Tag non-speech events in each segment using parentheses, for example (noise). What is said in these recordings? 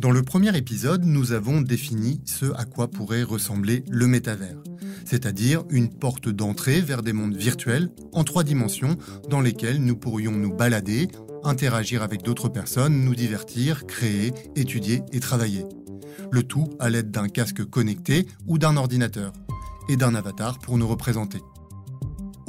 Dans le premier épisode, nous avons défini ce à quoi pourrait ressembler le métavers, c'est-à-dire une porte d'entrée vers des mondes virtuels en trois dimensions dans lesquels nous pourrions nous balader, interagir avec d'autres personnes, nous divertir, créer, étudier et travailler. Le tout à l'aide d'un casque connecté ou d'un ordinateur, et d'un avatar pour nous représenter.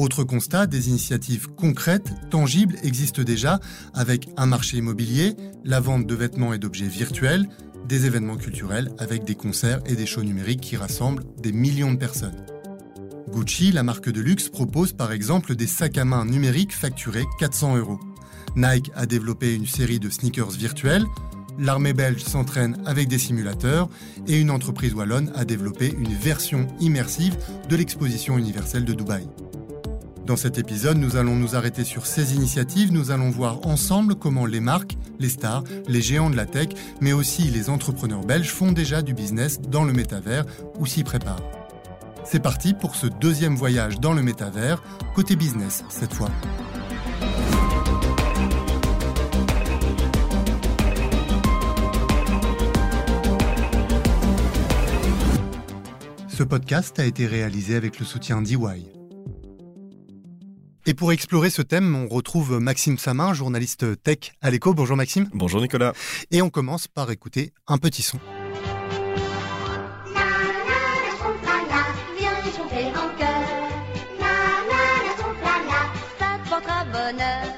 Autre constat, des initiatives concrètes, tangibles existent déjà avec un marché immobilier, la vente de vêtements et d'objets virtuels, des événements culturels avec des concerts et des shows numériques qui rassemblent des millions de personnes. Gucci, la marque de luxe, propose par exemple des sacs à main numériques facturés 400 euros. Nike a développé une série de sneakers virtuels, l'armée belge s'entraîne avec des simulateurs et une entreprise wallonne a développé une version immersive de l'exposition universelle de Dubaï. Dans cet épisode, nous allons nous arrêter sur ces initiatives, nous allons voir ensemble comment les marques, les stars, les géants de la tech, mais aussi les entrepreneurs belges font déjà du business dans le métavers ou s'y préparent. C'est parti pour ce deuxième voyage dans le métavers, côté business cette fois. Ce podcast a été réalisé avec le soutien d'EY. Et pour explorer ce thème, on retrouve Maxime Samin, journaliste tech à l'écho. Bonjour Maxime. Bonjour Nicolas. Et on commence par écouter un petit son.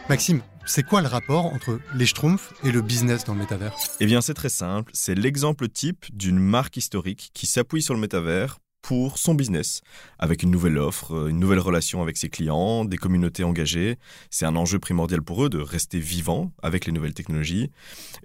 Maxime, c'est quoi le rapport entre les Schtroumpfs et le business dans le métavers? Eh bien, c'est très simple. C'est l'exemple type d'une marque historique qui s'appuie sur le métavers pour son business, avec une nouvelle offre, une nouvelle relation avec ses clients, des communautés engagées. C'est un enjeu primordial pour eux de rester vivants avec les nouvelles technologies.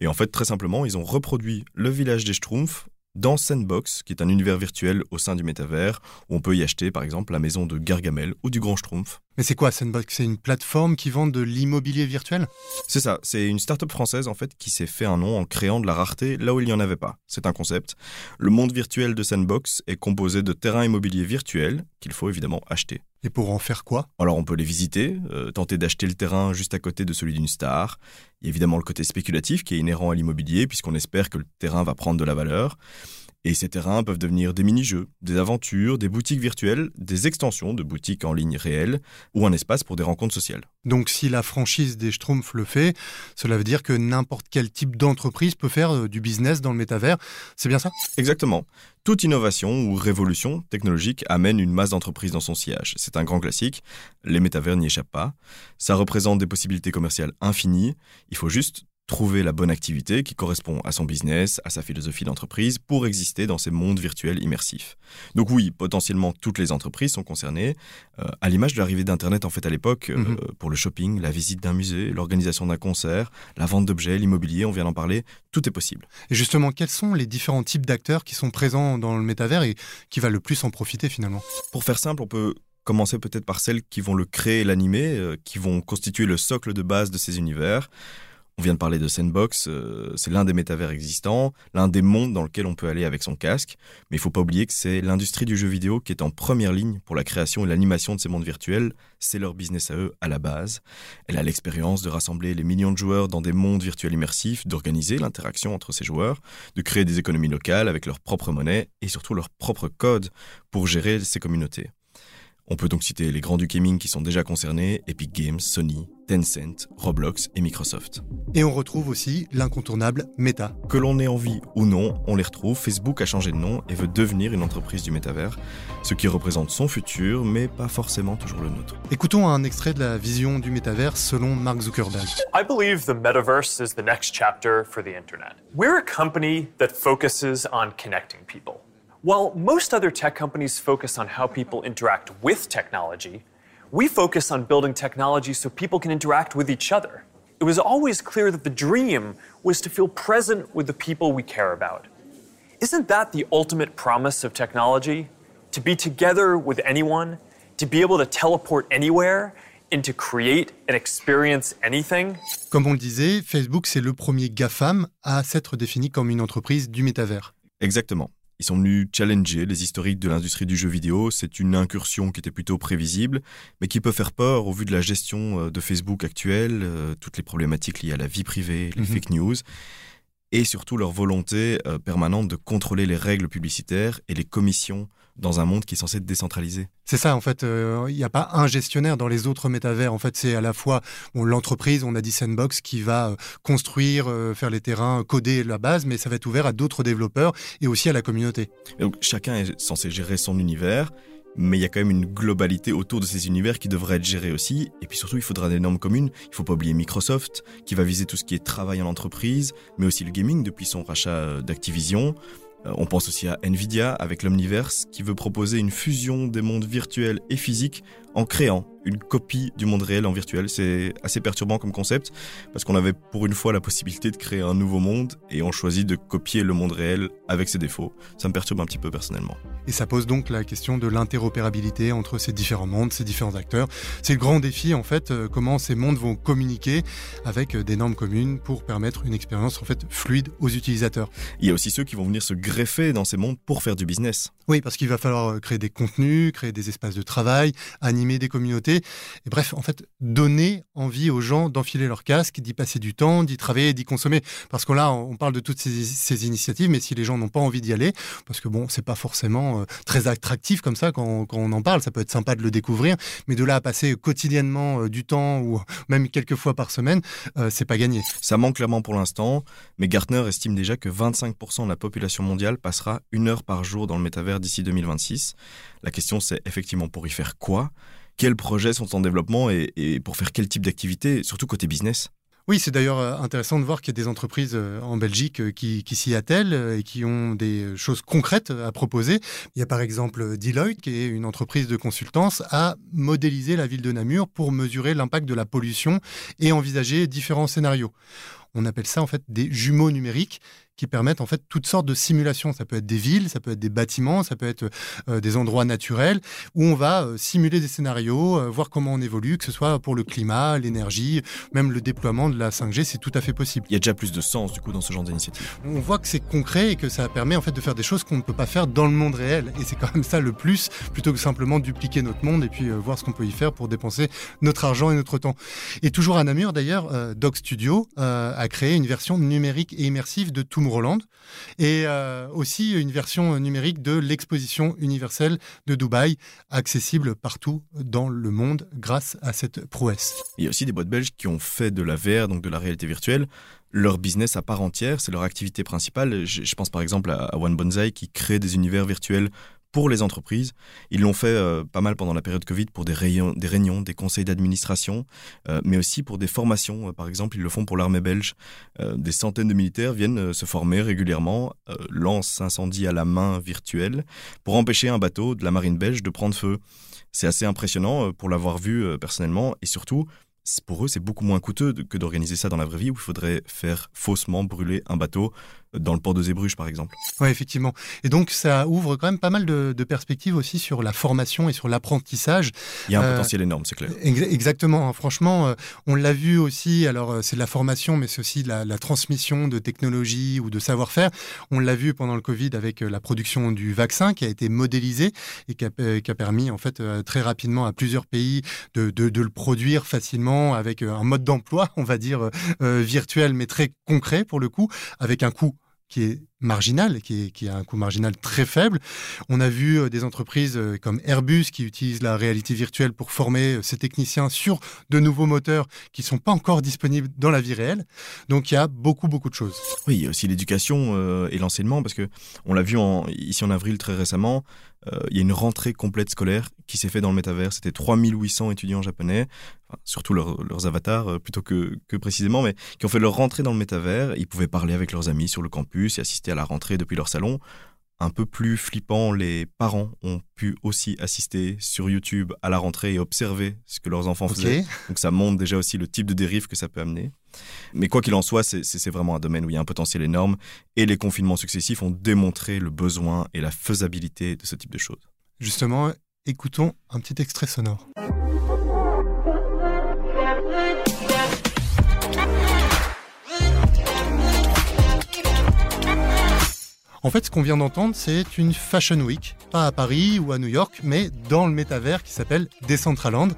Et en fait, très simplement, ils ont reproduit le village des Schtroumpfs dans Sandbox, qui est un univers virtuel au sein du métavers, où on peut y acheter par exemple la maison de Gargamel ou du Grand Schtroumpf. Mais c'est quoi Sandbox C'est une plateforme qui vend de l'immobilier virtuel? C'est ça, c'est une start-up française en fait qui s'est fait un nom en créant de la rareté là où il n'y en avait pas. C'est un concept. Le monde virtuel de Sandbox est composé de terrains immobiliers virtuels qu'il faut évidemment acheter. Et pour en faire quoi? Alors on peut les visiter, euh, tenter d'acheter le terrain juste à côté de celui d'une star. Il y a évidemment le côté spéculatif qui est inhérent à l'immobilier puisqu'on espère que le terrain va prendre de la valeur. Et ces terrains peuvent devenir des mini-jeux, des aventures, des boutiques virtuelles, des extensions de boutiques en ligne réelles ou un espace pour des rencontres sociales. Donc si la franchise des Schtroumpfs le fait, cela veut dire que n'importe quel type d'entreprise peut faire euh, du business dans le métavers. C'est bien ça? Exactement. Toute innovation ou révolution technologique amène une masse d'entreprises dans son sillage. C'est un grand classique. Les métavers n'y échappent pas. Ça représente des possibilités commerciales infinies. Il faut juste trouver la bonne activité qui correspond à son business, à sa philosophie d'entreprise pour exister dans ces mondes virtuels immersifs. Donc oui, potentiellement toutes les entreprises sont concernées, euh, à l'image de l'arrivée d'Internet en fait à l'époque, euh, mhm. pour le shopping, la visite d'un musée, l'organisation d'un concert, la vente d'objets, l'immobilier, on vient d'en parler, tout est possible. Et justement, quels sont les différents types d'acteurs qui sont présents dans le métavers et qui va le plus en profiter finalement? Pour faire simple, on peut commencer peut-être par celles qui vont le créer et l'animer, euh, qui vont constituer le socle de base de ces univers. On vient de parler de Sandbox, euh, c'est l'un des métavers existants, l'un des mondes dans lequel on peut aller avec son casque, mais il faut pas oublier que c'est l'industrie du jeu vidéo qui est en première ligne pour la création et l'animation de ces mondes virtuels, c'est leur business à eux à la base. Elle a l'expérience de rassembler les millions de joueurs dans des mondes virtuels immersifs, d'organiser l'interaction entre ces joueurs, de créer des économies locales avec leur propre monnaie et surtout leur propre code pour gérer ces communautés. On peut donc citer les grands du gaming qui sont déjà concernés, Epic Games, Sony, Tencent, Roblox et Microsoft. Et on retrouve aussi l'incontournable Meta. Que l'on ait envie ou non, on les retrouve. Facebook a changé de nom et veut devenir une entreprise du métavers, ce qui représente son futur, mais pas forcément toujours le nôtre. Écoutons un extrait de la vision du métavers selon Mark Zuckerberg. I believe the metaverse is the next chapter for the internet. We're a company that focuses on connecting people. While most other tech companies focus on how people interact with technology, we focus on building technology so people can interact with each other. It was always clear that the dream was to feel present with the people we care about. Isn't that the ultimate promise of technology? To be together with anyone, to be able to teleport anywhere, and to create and experience anything? Comme on le disait, Facebook, c'est le premier GAFAM à s'être défini comme une entreprise du métavers. Exactement. Ils sont venus challenger les historiques de l'industrie du jeu vidéo. C'est une incursion qui était plutôt prévisible, mais qui peut faire peur au vu de la gestion euh, de Facebook actuelle, euh, toutes les problématiques liées à la vie privée, les mhm. fake news. et surtout leur volonté euh, permanente de contrôler les règles publicitaires et les commissions dans un monde qui est censé être décentralisé. C'est ça, en fait, euh, il n'y a pas un gestionnaire dans les autres métavers. En fait, c'est à la fois l'entreprise, on a dit Sandbox, qui va euh, construire, faire les terrains, coder la base, mais ça va être ouvert à d'autres développeurs et aussi à la communauté. donc chacun est censé gérer son univers mais il y a quand même une globalité autour de ces univers qui devrait être gérée aussi. Et puis surtout, il faudra des normes communes. Il ne faut pas oublier Microsoft, qui va viser tout ce qui est travail en entreprise, mais aussi le gaming depuis son rachat euh, d'Activision. Euh, on pense aussi à Nvidia avec l'Omniverse, qui veut proposer une fusion des mondes virtuels et physiques en créant une copie du monde réel en virtuel. C'est assez perturbant comme concept parce qu'on avait pour une fois la possibilité de créer un nouveau monde et on choisit de copier le monde réel avec ses défauts. Ça me perturbe un petit peu personnellement. Et ça pose donc la question de l'interopérabilité entre ces différents mondes, ces différents acteurs. C'est le grand défi en fait, euh, comment ces mondes vont communiquer avec euh, des normes communes pour permettre une expérience en fait fluide aux utilisateurs. Il y a aussi ceux qui vont venir se greffer dans ces mondes pour faire du business. Oui, parce qu'il va falloir euh, créer des contenus, créer des espaces de travail, animer des communautés et bref, en fait, donner envie aux gens d'enfiler leur casque, d'y passer du temps, d'y travailler, d'y consommer. Parce que là, on parle de toutes ces, initiatives, mais si les gens n'ont pas envie d'y aller, parce que bon, c'est pas forcément euh, très attractif comme ça quand, on en parle, ça peut être sympa de le découvrir, mais de là à passer quotidiennement euh, du temps ou même quelques fois par semaine, euh, c'est pas gagné. Ça manque clairement pour l'instant, mais Gartner estime déjà que 25% de la population mondiale passera une heure par jour dans le métavers d'ici 2026. La question, c'est effectivement pour y faire quoi? Quels projets sont en développement et, pour faire quel type d'activité, surtout côté business? Oui, c'est d'ailleurs euh, intéressant de voir qu'il y a des entreprises euh, en Belgique euh, qui, s'y attellent et qui ont des choses concrètes à proposer. Il y a par exemple Deloitte, qui est une entreprise de consultance, à modéliser la ville de Namur pour mesurer l'impact de la pollution et envisager différents scénarios. On appelle ça en fait des jumeaux numériques qui permettent en fait toutes sortes de simulations. Ça peut être des villes, ça peut être des bâtiments, ça peut être euh, des endroits naturels où on va euh, simuler des scénarios, euh, voir comment on évolue, que ce soit pour le climat, l'énergie, même le déploiement de la 5G, c'est tout à fait possible. Il y a déjà plus de sens du coup dans ce genre d'initiative. On voit que c'est concret et que ça permet en fait de faire des choses qu'on ne peut pas faire dans le monde réel. Et c'est quand même ça le plus, plutôt que simplement dupliquer notre monde et puis voir ce qu'on peut y faire pour dépenser notre argent et notre temps. Et toujours à Namur d'ailleurs, Doc Studio a créé une version numérique et immersive de tout Roland, et euh, aussi une version numérique de l'exposition universelle de Dubaï, accessible partout dans le monde grâce à cette prouesse. Il y a aussi des boîtes belges qui ont fait de la VR, donc de la réalité virtuelle, leur business à part entière, c'est leur activité principale. Je, pense par exemple à, One Bonsai qui crée des univers virtuels pour les entreprises. Ils l'ont fait euh, pas mal pendant la période Covid pour des, des réunions, des conseils d'administration, euh, mais aussi pour des formations. Euh, par exemple, ils le font pour l'armée belge. des centaines de militaires viennent se former régulièrement, lancent incendie à la main virtuelle pour empêcher un bateau de la marine belge de prendre feu. C'est assez impressionnant pour l'avoir vu personnellement et surtout, pour eux, c'est beaucoup moins coûteux que d'organiser ça dans la vraie vie où il faudrait faire faussement brûler un bateau dans le port de Zébruges, par exemple. Oui, effectivement. Et donc, ça ouvre quand même pas mal de, perspectives aussi sur la formation et sur l'apprentissage. Il y a un euh, potentiel énorme, c'est clair. exactement. Hein. Franchement, euh, on l'a vu aussi. Alors, euh, c'est de la formation, mais c'est aussi de la, transmission de technologie ou de savoir-faire. On l'a vu pendant le Covid avec la production du vaccin qui a été modélisé et qui a, permis, en fait, très rapidement à plusieurs pays de, de le produire facilement avec un mode d'emploi, (laughs) on va dire, virtuel, mais très concret pour le coup, avec un coût qui est marginal, qui, a un coût marginal très faible. On a vu euh, des entreprises euh, comme Airbus qui utilisent la réalité virtuelle pour former euh, ses techniciens sur de nouveaux moteurs qui ne sont pas encore disponibles dans la vie réelle. Donc il y a beaucoup, beaucoup de choses. Oui, il y a aussi l'éducation et l'enseignement, parce que on l'a vu ici en avril très récemment, il y a une rentrée complète scolaire qui s'est faite dans le métavers. C'était 3800 étudiants japonais, surtout leurs avatars plutôt que, que précisément, mais qui ont fait leur rentrée dans le métavers. Ils pouvaient parler avec leurs amis sur le campus et assister à la rentrée depuis leur salon. Un peu plus flippant, les parents ont pu aussi assister sur YouTube à la rentrée et observer ce que leurs enfants faisaient. Donc ça montre déjà aussi le type de dérive que ça peut amener. Mais quoi qu'il en soit, c'est vraiment un domaine où il y a un potentiel énorme et les confinements successifs ont démontré le besoin et la faisabilité de ce type de choses. Justement, écoutons un petit extrait sonore. En fait, ce qu'on vient d'entendre, c'est une Fashion Week, pas à Paris ou à New York, mais dans le métavers qui s'appelle Decentraland.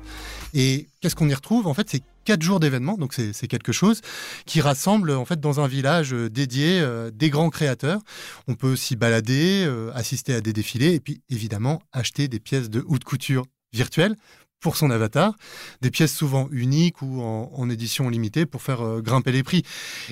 Et qu'est-ce qu'on y retrouve? En fait, c'est quatre jours d'événements, donc c'est quelque chose qui rassemble en fait dans un village euh, dédié euh, des grands créateurs. On peut s'y balader, euh, assister à des défilés et puis évidemment acheter des pièces de haute couture virtuelles pour son avatar, des pièces souvent uniques ou en, édition limitée pour faire grimper les prix.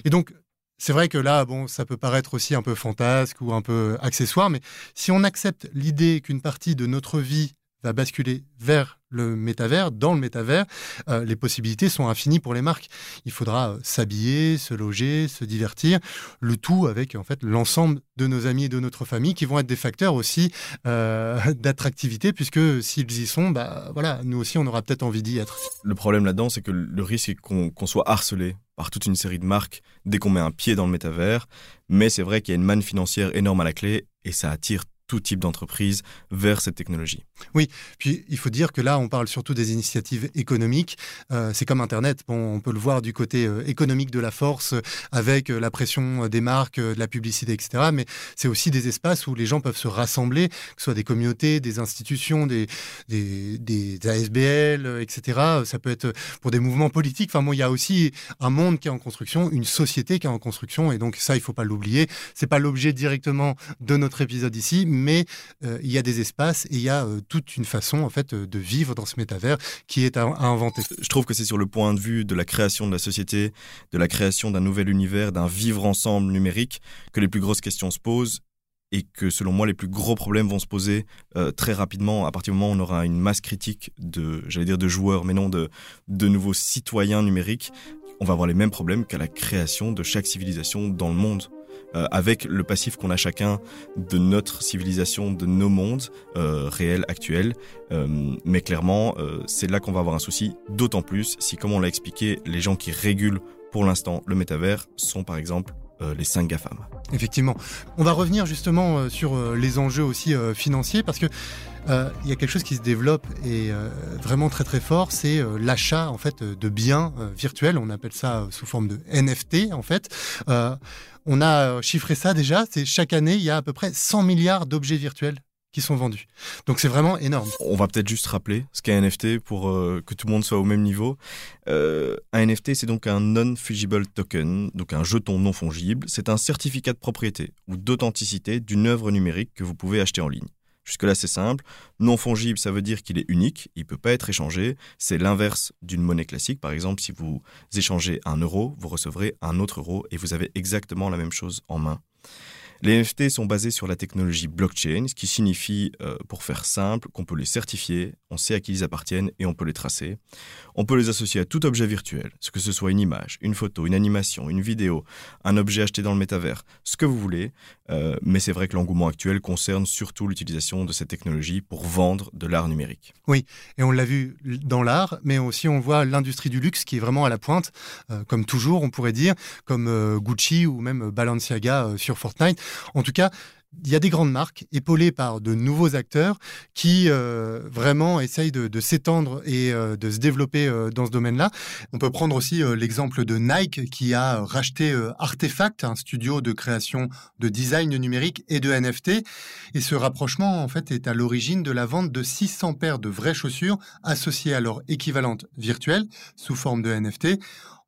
Et donc c'est vrai que là, bon, ça peut paraître aussi un peu fantasque ou un peu accessoire, mais si on accepte l'idée qu'une partie de notre vie va basculer vers le métavers, dans le métavers, euh, les possibilités sont infinies pour les marques. Il faudra euh, s'habiller, se loger, se divertir, le tout avec en fait l'ensemble de nos amis et de notre famille qui vont être des facteurs aussi euh, (laughs) d'attractivité puisque s'ils y sont, bah voilà, nous aussi on aura peut-être envie d'y être. Le problème là-dedans, c'est que le risque est qu'on soit harcelé par toute une série de marques dès qu'on met un pied dans le métavers, mais c'est vrai qu'il y a une manne financière énorme à la clé et ça attire tout type d'entreprise vers cette technologie. Oui, puis il faut dire que là, on parle surtout des initiatives économiques. Euh, c'est comme Internet. On peut le voir du côté euh, économique de la force, avec euh, la pression des marques, de la publicité, etc. Mais c'est aussi des espaces où les gens peuvent se rassembler, que ce soit des communautés, des institutions, des, ASBL, etc. Ça peut être pour des mouvements politiques. Enfin, bon, il y a aussi un monde qui est en construction, une société qui est en construction, et donc ça, il faut pas l'oublier. C'est pas l'objet directement de notre épisode ici, euh, il y a des espaces et il y a euh, toute une façon en fait de vivre dans ce métavers qui est à, inventer. Je trouve que c'est sur le point de vue de la création de la société, de la création d'un nouvel univers, d'un vivre ensemble numérique que les plus grosses questions se posent et que selon moi les plus gros problèmes vont se poser euh, très rapidement à partir du moment où on aura une masse critique de j'allais dire de joueurs mais non de de nouveaux citoyens numériques on va avoir les mêmes problèmes qu'à la création de chaque civilisation dans le monde euh, avec le passif qu'on a chacun de notre civilisation, de nos mondes euh, réels, actuels. Euh, mais clairement, c'est là qu'on va avoir un souci, d'autant plus si, comme on l'a expliqué, les gens qui régulent pour l'instant le métavers sont par exemple les 5 GAFAM. Effectivement. On va revenir justement sur les enjeux aussi financiers parce que il y a quelque chose qui se développe et vraiment très très fort, c'est l'achat en fait de biens virtuels. On appelle ça sous forme de NFT en fait. On a euh, chiffré ça déjà, c'est chaque année, il y a à peu près 100 milliards d'objets virtuels qui sont vendus. Donc c'est vraiment énorme. On va peut-être juste rappeler ce qu'est un NFT pour euh, que tout le monde soit au même niveau. Euh, un NFT, c'est donc un non-fungible token, donc un jeton non fongible. C'est un certificat de propriété ou d'authenticité d'une œuvre numérique que vous pouvez acheter en ligne. Jusque-là, c'est simple. Non fongible, ça veut dire qu'il est unique, il ne peut pas être échangé. C'est l'inverse d'une monnaie classique. Par exemple, si vous échangez un euro, vous recevrez un autre euro et vous avez exactement la même chose en main. Les NFT sont basés sur la technologie blockchain, ce qui signifie, euh, pour faire simple, qu'on peut les certifier, on sait à qui ils appartiennent et on peut les tracer. On peut les associer à tout objet virtuel, ce que ce soit une image, une photo, une animation, une vidéo, un objet acheté dans le métavers, ce que vous voulez. Euh, mais c'est vrai que l'engouement actuel concerne surtout l'utilisation de cette technologie pour vendre de l'art numérique. Oui, et on l'a vu dans l'art, mais aussi on voit l'industrie du luxe qui est vraiment à la pointe, euh, comme toujours, on pourrait dire, comme Gucci ou même Balenciaga sur Fortnite. En tout cas, il y a des grandes marques épaulées par de nouveaux acteurs qui euh, vraiment essayent de, s'étendre et euh, de se développer euh, dans ce domaine-là. On peut prendre aussi l'exemple de Nike qui a racheté Artefact, un studio de création de design numérique et de NFT. Et ce rapprochement, en fait, est à l'origine de la vente de 600 paires de vraies chaussures associées à leur équivalente virtuelle sous forme de NFT.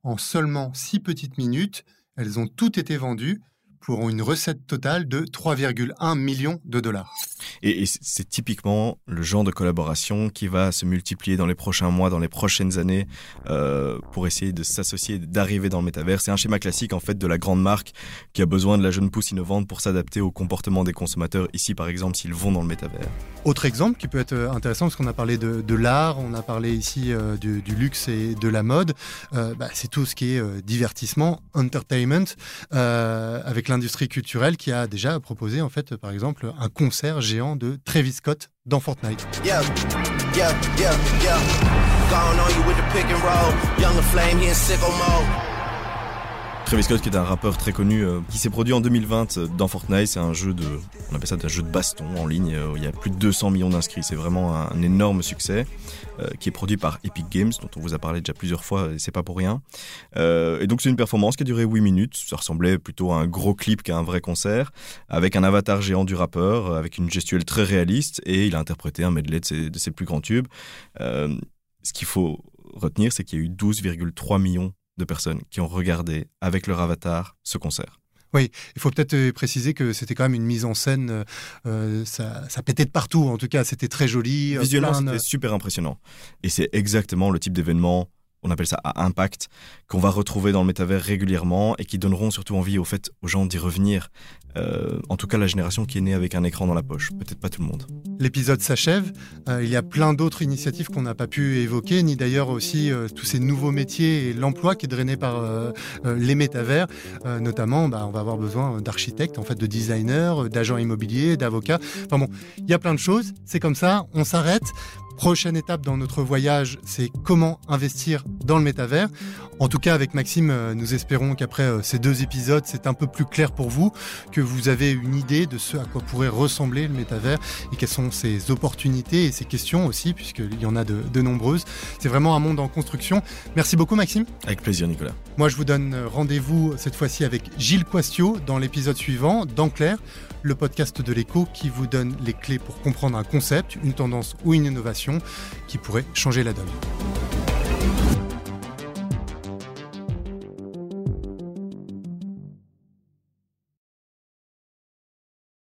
En seulement 6 petites minutes, elles ont toutes été vendues pour une recette totale de 3,1 millions de dollars. Et, c'est typiquement le genre de collaboration qui va se multiplier dans les prochains mois, dans les prochaines années, euh, pour essayer de s'associer, d'arriver dans le métavers. C'est un schéma classique en fait de la grande marque qui a besoin de la jeune pousse innovante pour s'adapter au comportement des consommateurs. Ici, par exemple, s'ils vont dans le métavers. Autre exemple qui peut être euh, intéressant, parce qu'on a parlé de, l'art, on a parlé ici euh, du, luxe et de la mode, bah, c'est tout ce qui est divertissement, entertainment, avec l'industrie culturelle qui a déjà proposé en fait, par exemple, un concert géant de Travis Scott dans Fortnite. Travis Scott qui est un rappeur très connu euh, qui s'est produit en 2020 euh, dans Fortnite. C'est un jeu de, on appelle ça un jeu de baston en ligne. où il y a plus de 200 millions d'inscrits. C'est vraiment un, énorme succès qui est produit par Epic Games, dont on vous a parlé déjà plusieurs fois et c'est pas pour rien. et donc c'est une performance qui a duré 8 minutes. Ça ressemblait plutôt à un gros clip qu'à un vrai concert, avec un avatar géant du rappeur, avec une gestuelle très réaliste et il a interprété un medley de ses plus grands tubes. ce qu'il faut retenir, c'est qu'il y a eu 12,3 millions de personnes qui ont regardé avec leur avatar ce concert. Oui, il faut peut-être euh, préciser que c'était quand même une mise en scène, euh, euh, ça, ça, pétait de partout, en tout cas c'était très joli. Visuellement c'était super impressionnant. Et c'est exactement le type d'événement on appelle ça à impact, qu'on va retrouver dans le métavers régulièrement et qui donneront surtout envie au fait aux gens d'y revenir. Euh, en tout cas, la génération qui est née avec un écran dans la poche, peut-être pas tout le monde. L'épisode s'achève. Euh, il y a plein d'autres initiatives qu'on n'a pas pu évoquer, ni d'ailleurs aussi euh, tous ces nouveaux métiers et l'emploi qui est drainé par les métavers. notamment, bah, on va avoir besoin d'architectes, en fait, de designers, d'agents immobiliers, d'avocats. Enfin bon, il y a plein de choses. C'est comme ça. On s'arrête. Prochaine étape dans notre voyage, c'est comment investir dans le métavers. En tout cas, avec Maxime, nous espérons qu'après ces deux épisodes, c'est un peu plus clair pour vous, vous avez une idée de ce à quoi pourrait ressembler le métavers et quelles sont ses opportunités et ses questions aussi, puisqu'il y en a de, de nombreuses. C'est vraiment un monde en construction. Merci beaucoup, Maxime. Avec plaisir, Nicolas. Moi, je vous donne rendez-vous cette fois-ci avec Gilles Quastio dans l'épisode suivant, dans Clair le podcast de l'écho qui vous donne les clés pour comprendre un concept, une tendance ou une innovation qui pourrait changer la donne.